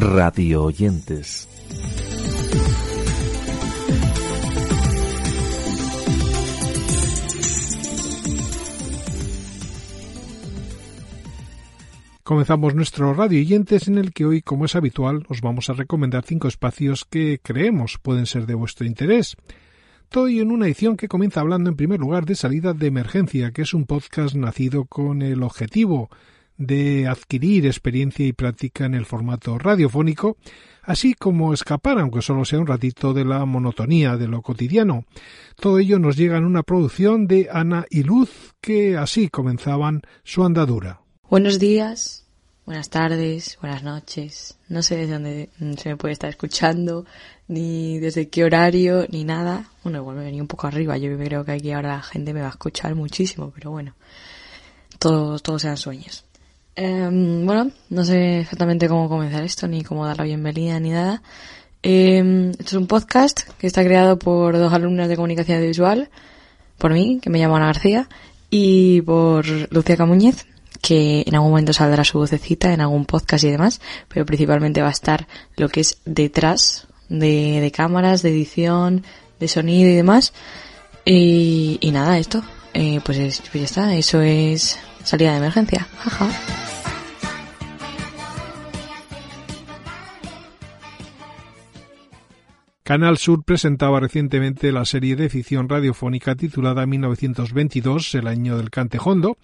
radio oyentes. Comenzamos nuestro radio oyentes en el que hoy, como es habitual, os vamos a recomendar cinco espacios que creemos pueden ser de vuestro interés. Todo en una edición que comienza hablando en primer lugar de Salida de Emergencia, que es un podcast nacido con el objetivo de adquirir experiencia y práctica en el formato radiofónico, así como escapar, aunque solo sea un ratito, de la monotonía de lo cotidiano. Todo ello nos llega en una producción de Ana y Luz, que así comenzaban su andadura. Buenos días, buenas tardes, buenas noches. No sé desde dónde se me puede estar escuchando, ni desde qué horario, ni nada. Bueno, igual me venía un poco arriba. Yo creo que aquí ahora la gente me va a escuchar muchísimo, pero bueno, todos, todos sean sueños. Em, bueno, no sé exactamente cómo comenzar esto, ni cómo dar la bienvenida, ni nada. Eh, esto es un podcast que está creado por dos alumnas de comunicación visual, por mí, que me llamo Ana García, y por Lucía Camuñez, que en algún momento saldrá su vocecita en algún podcast y demás, pero principalmente va a estar lo que es detrás de, de cámaras, de edición, de sonido y demás. Y, y nada, esto, eh, pues, es, pues ya está, eso es salida de emergencia, jaja. Canal Sur presentaba recientemente la serie de ficción radiofónica titulada 1922, el año del Cantejondo,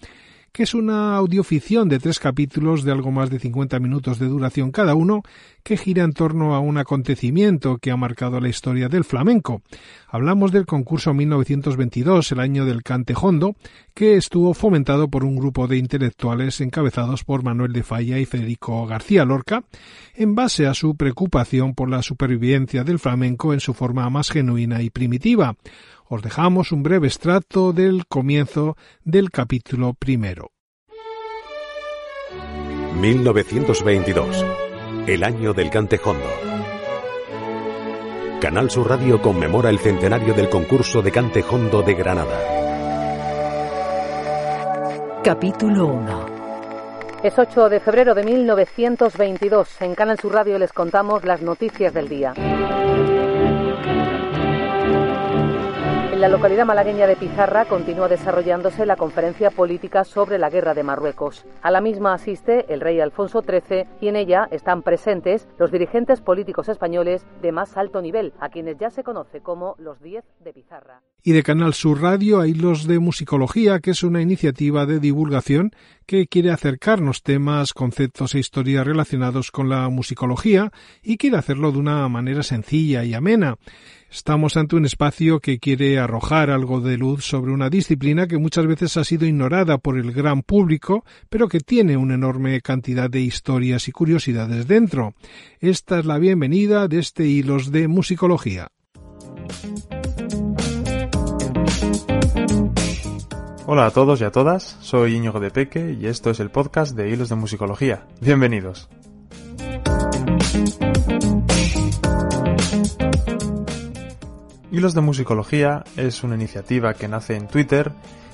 que es una audioficción de tres capítulos de algo más de 50 minutos de duración cada uno, que gira en torno a un acontecimiento que ha marcado la historia del flamenco. Hablamos del concurso 1922, el año del cantejondo, que estuvo fomentado por un grupo de intelectuales encabezados por Manuel de Falla y Federico García Lorca, en base a su preocupación por la supervivencia del flamenco en su forma más genuina y primitiva os dejamos un breve extracto del comienzo del capítulo primero. 1922, el año del Cantejondo. Canal Sur Radio conmemora el centenario del concurso de Cantejondo de Granada. Capítulo 1 Es 8 de febrero de 1922. En Canal Sur Radio les contamos las noticias del día. En la localidad malagueña de Pizarra continúa desarrollándose la conferencia política sobre la guerra de Marruecos. A la misma asiste el rey Alfonso XIII y en ella están presentes los dirigentes políticos españoles de más alto nivel, a quienes ya se conoce como los Diez de Pizarra. Y de Canal Sur Radio hay los de Musicología, que es una iniciativa de divulgación que quiere acercarnos temas, conceptos e historias relacionados con la musicología y quiere hacerlo de una manera sencilla y amena. Estamos ante un espacio que quiere arrojar algo de luz sobre una disciplina que muchas veces ha sido ignorada por el gran público, pero que tiene una enorme cantidad de historias y curiosidades dentro. Esta es la bienvenida de este Hilos de Musicología. Hola a todos y a todas, soy Íñigo de Peque y esto es el podcast de Hilos de Musicología. Bienvenidos. Hilos de Musicología es una iniciativa que nace en Twitter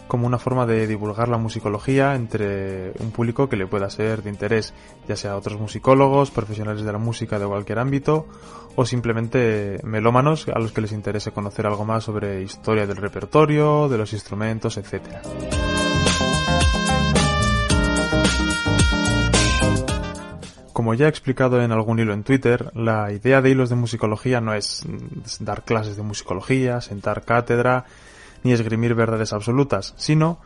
como una forma de divulgar la musicología entre un público que le pueda ser de interés, ya sea otros musicólogos, profesionales de la música de cualquier ámbito o simplemente melómanos a los que les interese conocer algo más sobre historia del repertorio, de los instrumentos, etc. Como ya he explicado en algún hilo en Twitter, la idea de hilos de musicología no es dar clases de musicología, sentar cátedra, ni esgrimir verdades absolutas, sino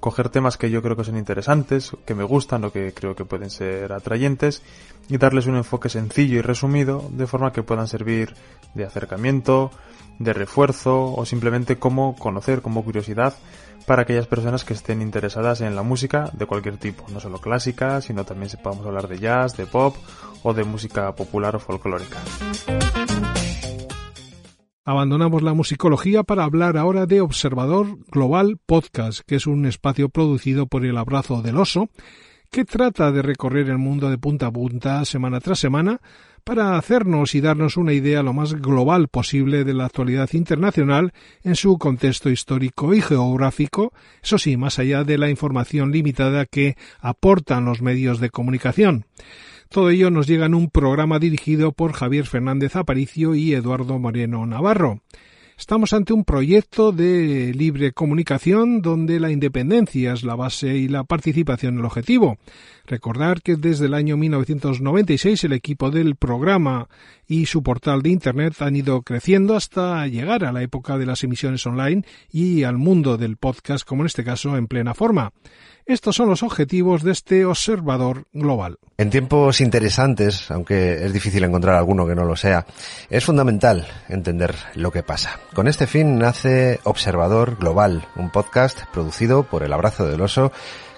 coger temas que yo creo que son interesantes, que me gustan o que creo que pueden ser atrayentes y darles un enfoque sencillo y resumido de forma que puedan servir de acercamiento, de refuerzo o simplemente como conocer como curiosidad para aquellas personas que estén interesadas en la música de cualquier tipo, no solo clásica, sino también podemos hablar de jazz, de pop o de música popular o folclórica. Abandonamos la musicología para hablar ahora de Observador Global Podcast, que es un espacio producido por el Abrazo del Oso, que trata de recorrer el mundo de punta a punta, semana tras semana, para hacernos y darnos una idea lo más global posible de la actualidad internacional en su contexto histórico y geográfico, eso sí, más allá de la información limitada que aportan los medios de comunicación. Todo ello nos llega en un programa dirigido por Javier Fernández Aparicio y Eduardo Moreno Navarro. Estamos ante un proyecto de libre comunicación donde la independencia es la base y la participación el objetivo. Recordar que desde el año 1996 el equipo del programa y su portal de Internet han ido creciendo hasta llegar a la época de las emisiones online y al mundo del podcast como en este caso en plena forma. Estos son los objetivos de este observador global. En tiempos interesantes, aunque es difícil encontrar alguno que no lo sea, es fundamental entender lo que pasa. Con este fin nace Observador Global, un podcast producido por El Abrazo del Oso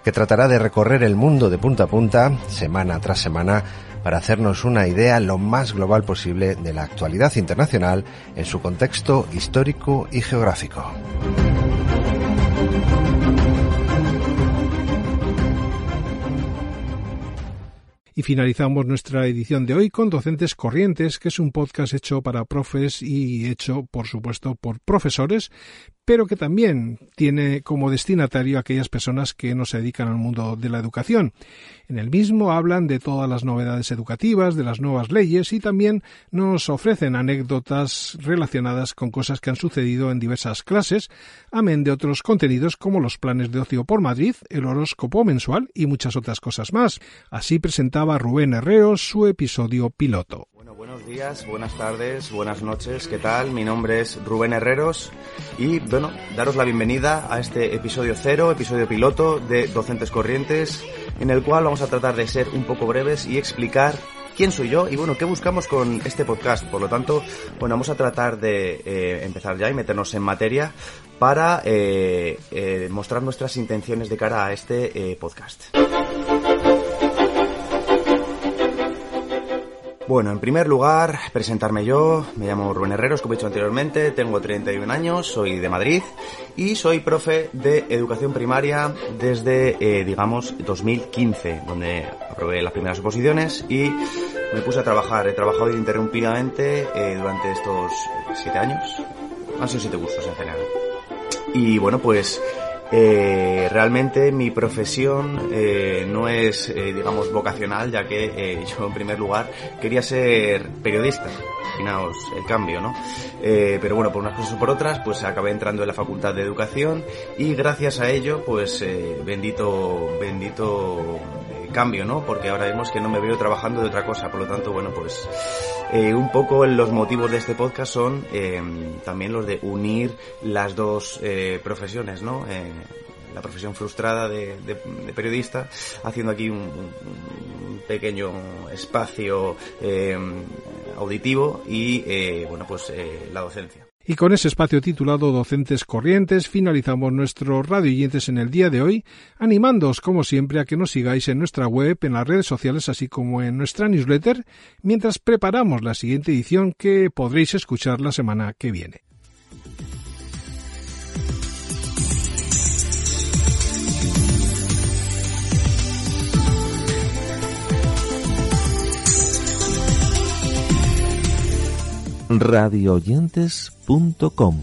que tratará de recorrer el mundo de punta a punta, semana tras semana, para hacernos una idea lo más global posible de la actualidad internacional en su contexto histórico y geográfico. Y finalizamos nuestra edición de hoy con Docentes Corrientes, que es un podcast hecho para profes y hecho, por supuesto, por profesores, pero que también tiene como destinatario a aquellas personas que no se dedican al mundo de la educación. En el mismo hablan de todas las novedades educativas, de las nuevas leyes y también nos ofrecen anécdotas relacionadas con cosas que han sucedido en diversas clases, amén de otros contenidos como los planes de ocio por Madrid, el horóscopo mensual y muchas otras cosas más. Así presentaba Rubén Herrero su episodio piloto. Buenos días, buenas tardes, buenas noches, ¿qué tal? Mi nombre es Rubén Herreros y, bueno, daros la bienvenida a este episodio cero, episodio piloto de Docentes Corrientes, en el cual vamos a tratar de ser un poco breves y explicar quién soy yo y, bueno, qué buscamos con este podcast. Por lo tanto, bueno, vamos a tratar de eh, empezar ya y meternos en materia para eh, eh, mostrar nuestras intenciones de cara a este podcast. Bueno, en primer lugar, presentarme yo. Me llamo Rubén Herreros, como he dicho anteriormente, tengo 31 años, soy de Madrid y soy profe de educación primaria desde, eh, digamos, 2015, donde aprobé las primeras oposiciones y me puse a trabajar. He trabajado ininterrumpidamente eh, durante estos siete años. Han sido siete cursos en general. Y bueno, pues eh, realmente mi profesión eh, no es, eh, digamos, vocacional, ya que yo en primer lugar quería ser periodista. Imaginaos el cambio, ¿no? Pero bueno, por unas cosas o por otras, pues acabé entrando en la Facultad de Educación y gracias a ello, pues bendito, bendito cambio, ¿no? Porque ahora vemos que no me veo trabajando de otra cosa, por lo tanto, bueno, pues eh, un poco los motivos de este podcast son eh, también los de unir las dos eh, profesiones, ¿no? Eh, la profesión frustrada de, de- de periodista, haciendo aquí un, un pequeño espacio eh, auditivo y, eh, bueno, pues la docencia. Y con ese espacio titulado Docentes Corrientes finalizamos nuestros radio oyentes en el día de hoy, animándoos como siempre a que nos sigáis en nuestra web, en las redes sociales, así como en nuestra newsletter, mientras preparamos la siguiente edición que podréis escuchar la semana que viene. radioyentes.com